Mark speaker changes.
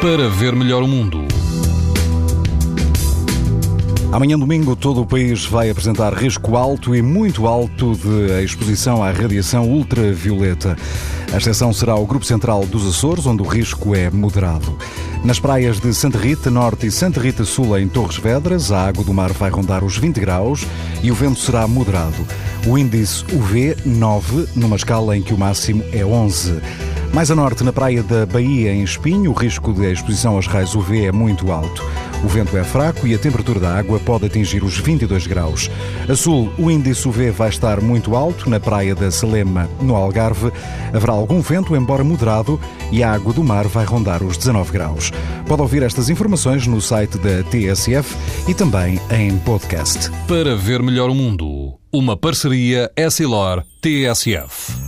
Speaker 1: para ver melhor o mundo.
Speaker 2: Amanhã, domingo, todo o país vai apresentar risco alto e muito alto de exposição à radiação ultravioleta. A exceção será o Grupo Central dos Açores, onde o risco é moderado. Nas praias de Santa Rita Norte e Santa Rita Sul, em Torres Vedras, a água do mar vai rondar os 20 graus e o vento será moderado. O índice UV 9, numa escala em que o máximo é 11. Mais a norte, na praia da Bahia, em Espinho, o risco de exposição aos raios UV é muito alto. O vento é fraco e a temperatura da água pode atingir os 22 graus. A sul, o índice UV vai estar muito alto. Na praia da Salema, no Algarve, haverá algum vento, embora moderado, e a água do mar vai rondar os 19 graus. Pode ouvir estas informações no site da TSF e também em podcast.
Speaker 1: Para ver melhor o mundo, uma parceria Essilor-TSF.